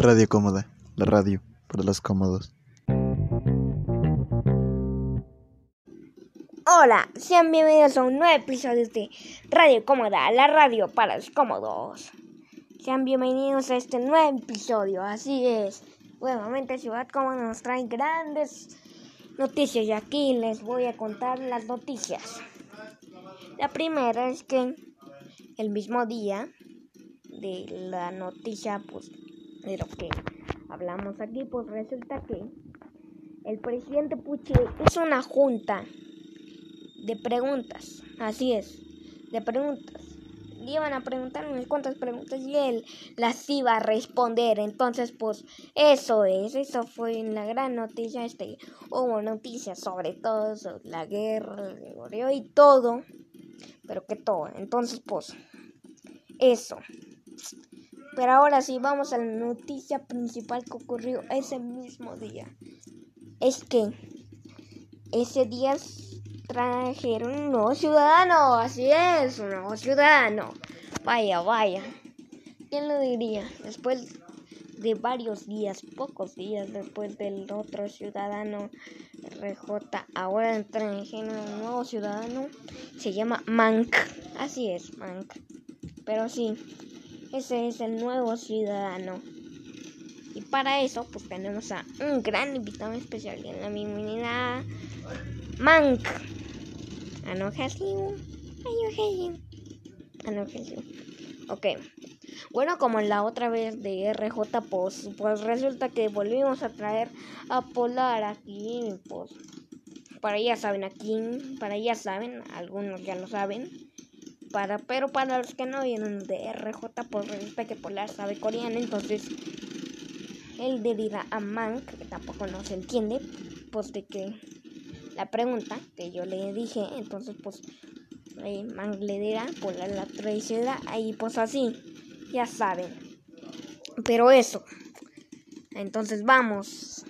Radio Cómoda, la radio para los cómodos. Hola, sean bienvenidos a un nuevo episodio de Radio Cómoda, la radio para los cómodos. Sean bienvenidos a este nuevo episodio, así es. Nuevamente Ciudad Cómoda nos trae grandes noticias y aquí les voy a contar las noticias. La primera es que el mismo día de la noticia, pues de lo que hablamos aquí, pues resulta que el presidente Puche hizo una junta de preguntas, así es, de preguntas. Le iban a preguntar unas cuantas preguntas y él las iba a responder. Entonces, pues, eso es, eso fue la gran noticia. Este, hubo noticias sobre todo, sobre la guerra, el y todo. Pero que todo. Entonces, pues, eso. Pero ahora sí, vamos a la noticia principal que ocurrió ese mismo día. Es que ese día trajeron un nuevo ciudadano. Así es, un nuevo ciudadano. Vaya, vaya. ¿Quién lo diría? Después de varios días, pocos días después del otro ciudadano RJ, ahora trajeron un nuevo ciudadano. Se llama Mank. Así es, Mank. Pero sí, ese es el nuevo ciudadano. Y para eso, pues tenemos a un gran invitado especial en la bienvenida Mank. Anojasiu. Anojasiu. Ok. Bueno, como la otra vez de RJ, pues, pues resulta que volvimos a traer a Polar aquí. Pues, para ya saben aquí, para ya saben, algunos ya lo saben para, pero para los que no vienen de RJ, pues resulta que Polar sabe coreano, entonces él dirá a Mank, que tampoco no se entiende, pues de que la pregunta que yo le dije, entonces pues eh, Mank le dirá, Polar la traducirá, ahí pues así, ya saben. Pero eso, entonces vamos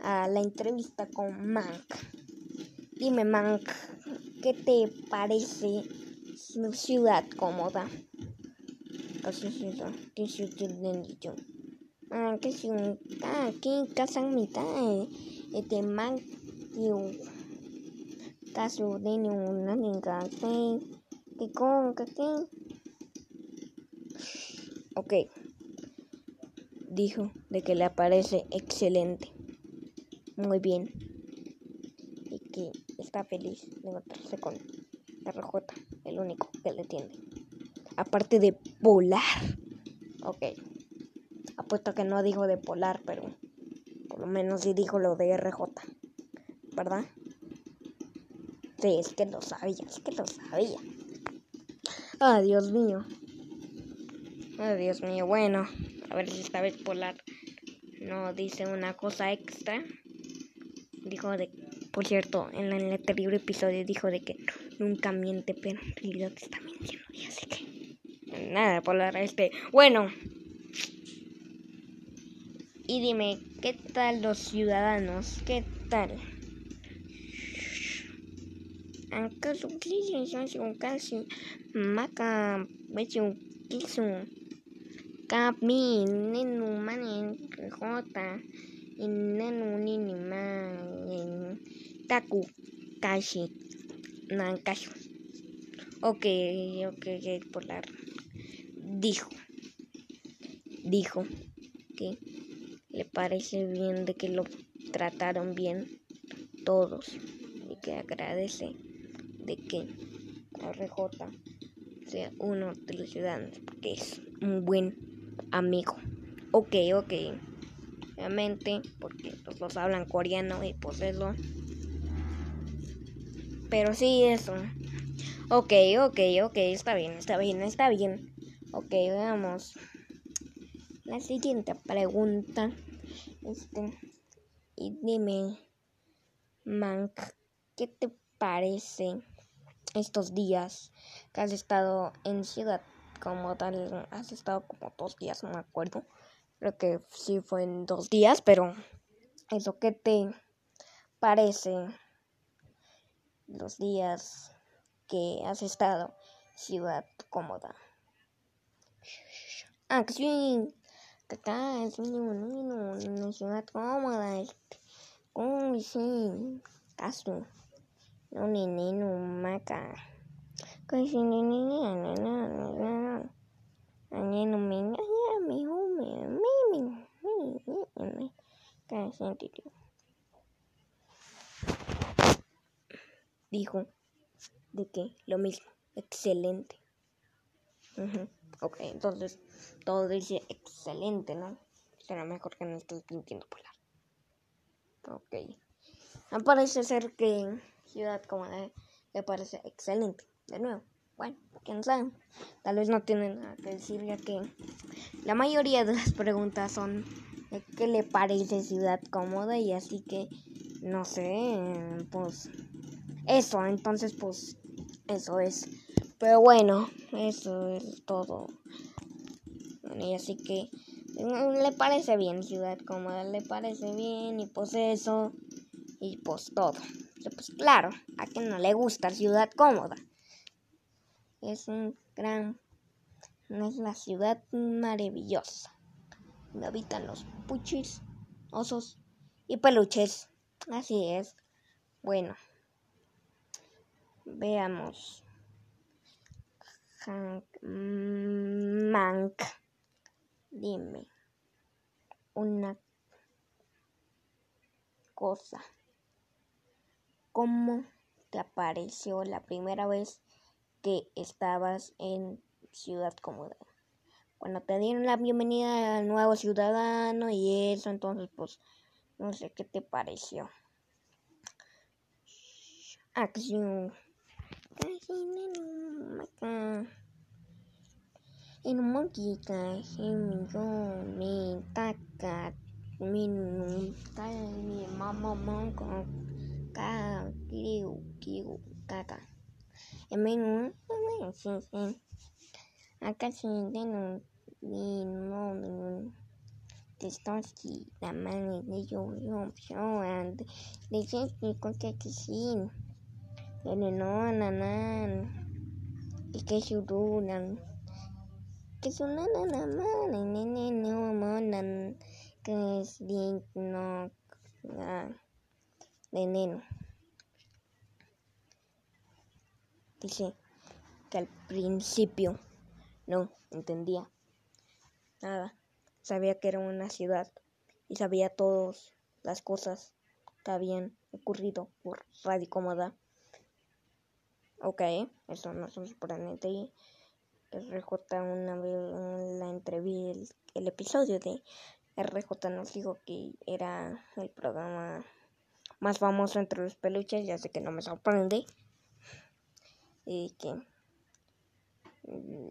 a la entrevista con Mank. Dime Mank, ¿qué te parece ciudad cómoda. Así que si ustedes dicho. Ah, que si un aquí casa mitad este man yo caso de una niña que que con que Ok. Dijo de que le parece excelente. Muy bien. Y que está feliz de encontrarse con RJ, el único que le tiene. Aparte de polar. Ok. Apuesto que no dijo de polar, pero por lo menos sí dijo lo de RJ. ¿Verdad? Sí, es que lo sabía, es que lo sabía. Ah, Dios mío. Ah, Dios mío. Bueno, a ver si esta vez polar no dice una cosa extra. Dijo de, por cierto, en el anterior episodio dijo de que nunca miente, pero en realidad está mintiendo. Y así que. Nada, Polar, este. Bueno. Y dime, ¿qué tal los ciudadanos? ¿Qué tal? ¿Acaso un casi maca becho kisu kami nenu manen jota man taku kashi Nancayo. Ok, ok, ok, polar. Dijo. Dijo que le parece bien de que lo trataron bien todos y que agradece de que RJ sea uno de los ciudadanos porque es un buen amigo. Ok, ok. Obviamente, porque los dos hablan coreano y pues eso pero sí, eso. Ok, ok, ok, está bien, está bien, está bien. Ok, veamos. La siguiente pregunta. Este. Y dime, Mank, ¿qué te parece estos días que has estado en ciudad como tal? Has estado como dos días, no me acuerdo. Creo que sí fue en dos días, pero eso, ¿qué te parece? Los días que has estado ciudad cómoda. Acción. acá es una ciudad cómoda, este, como si caso, no nene, no maca, casi nene, no, no, no, no, no, no, me, mi, mi, mi, mi, casi dijo de que lo mismo, excelente. Ok, entonces todo dice excelente, ¿no? Será mejor que no estés mintiendo polar. Ok. Parece ser que Ciudad como le parece excelente. De nuevo, bueno, quién sabe. Tal vez no tienen nada que decir, ya que la mayoría de las preguntas son qué le parece Ciudad Cómoda y así que no sé, pues eso, entonces pues eso es. Pero bueno, eso es todo. Y así que mm, le parece bien Ciudad Cómoda, le parece bien y pues eso y pues todo. pues claro, a quien no le gusta Ciudad Cómoda. Es un gran, es la ciudad maravillosa. Donde habitan los puchis, osos y peluches. Así es. Bueno. Veamos. Hank Mank. Dime una cosa. ¿Cómo te apareció la primera vez que estabas en Ciudad Cómoda? Cuando te dieron la bienvenida al nuevo ciudadano y eso, entonces pues no sé qué te pareció. Acción en un monkita himigo mi taka mi ta mi mama monko ka kiu kiu kaka emen un sin sin acá sin no ni no testoski la mani de yo yo yo and de gente con que sin no nanan y que shurunan que sunan naman nene no monan que es digno de neno dice que al principio no entendía nada. Sabía que era una ciudad y sabía todas las cosas que habían ocurrido por Radio Cómoda Ok, eso no es sorprendente. Y RJ una vez la entrevista, el, episodio de RJ nos dijo que era el programa más famoso entre los peluches, ya sé que no me sorprende. Y que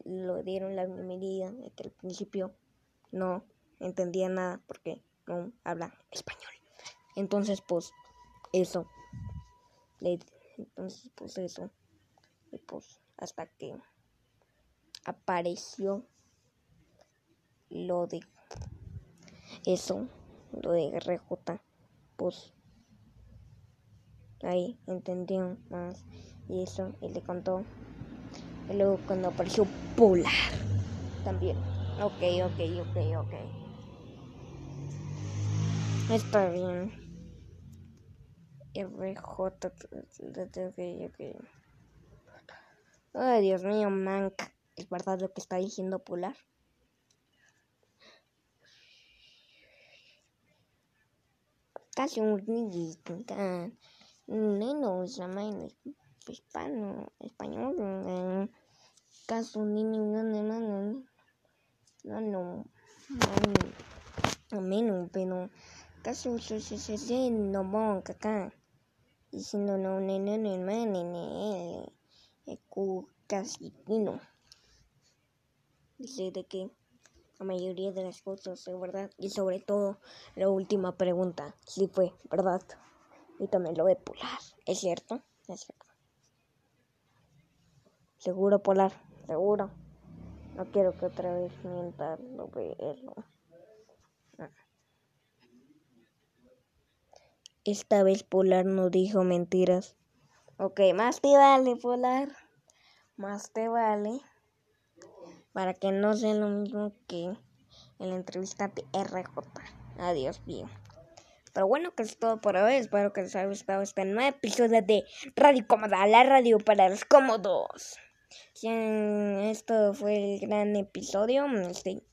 lo dieron la bienvenida desde el principio. No entendía nada porque no habla español. Entonces, pues, eso. Entonces, pues, eso. Y pues hasta que apareció lo de eso, lo de RJ, pues ahí entendió más y eso, y le contó. Y luego cuando apareció Polar, también. Ok, ok, ok, ok. Está bien. RJ, ok, ok. Ay, Dios mío, Mank. ¿Es verdad lo que está diciendo Polar? Casi un en hispano, español. Casi un niño, no, no, no, no, no, menos, pero casi se se se no bon acá. Diciendo no, no, no, no, no, no, no, no Dice de que la mayoría de las cosas es verdad y sobre todo la última pregunta, si fue verdad. Y también lo de Polar, ¿es cierto? Es cierto. Seguro Polar, seguro. No quiero que otra vez mienta lo de él. Esta vez Polar no dijo mentiras. Ok, más te vale, Polar. Más te vale. Para que no sea lo mismo que en la entrevista RJ. Adiós, mío. Pero bueno, que es todo por hoy. Espero que les haya gustado este nuevo episodio de Radio Cómoda, la radio para los cómodos. esto fue el gran episodio. Este,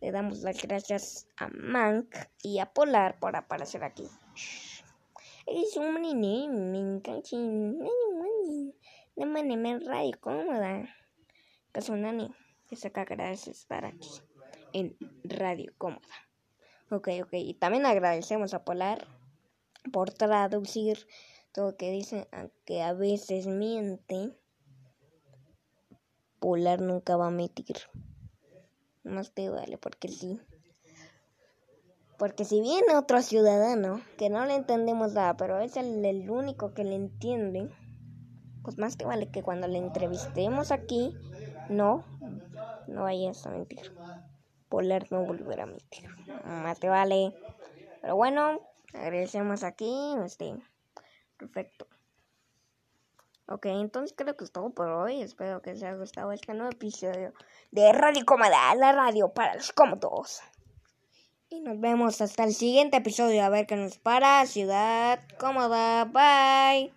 le damos las gracias a Mank y a Polar por aparecer aquí. Es un nene, me encanta. De manera radio cómoda. Que saca gracias estar aquí en Radio Cómoda. Ok, ok. Y también agradecemos a Polar por traducir todo lo que dice, aunque a veces miente. Polar nunca va a mentir. Más te vale, porque sí. Porque si viene otro ciudadano que no le entendemos nada, pero es el, único que le entiende, pues más te vale que cuando le entrevistemos aquí, no, no vayas a mentir. Polar no volverá a mentir. Más te vale. Pero bueno, agradecemos aquí. Este, perfecto. Ok, entonces creo que es todo por hoy. Espero que les haya gustado este nuevo episodio de Radio Cómoda, la radio para los cómodos. Y nos vemos hasta el siguiente episodio a ver qué nos para Ciudad Cómoda. Bye.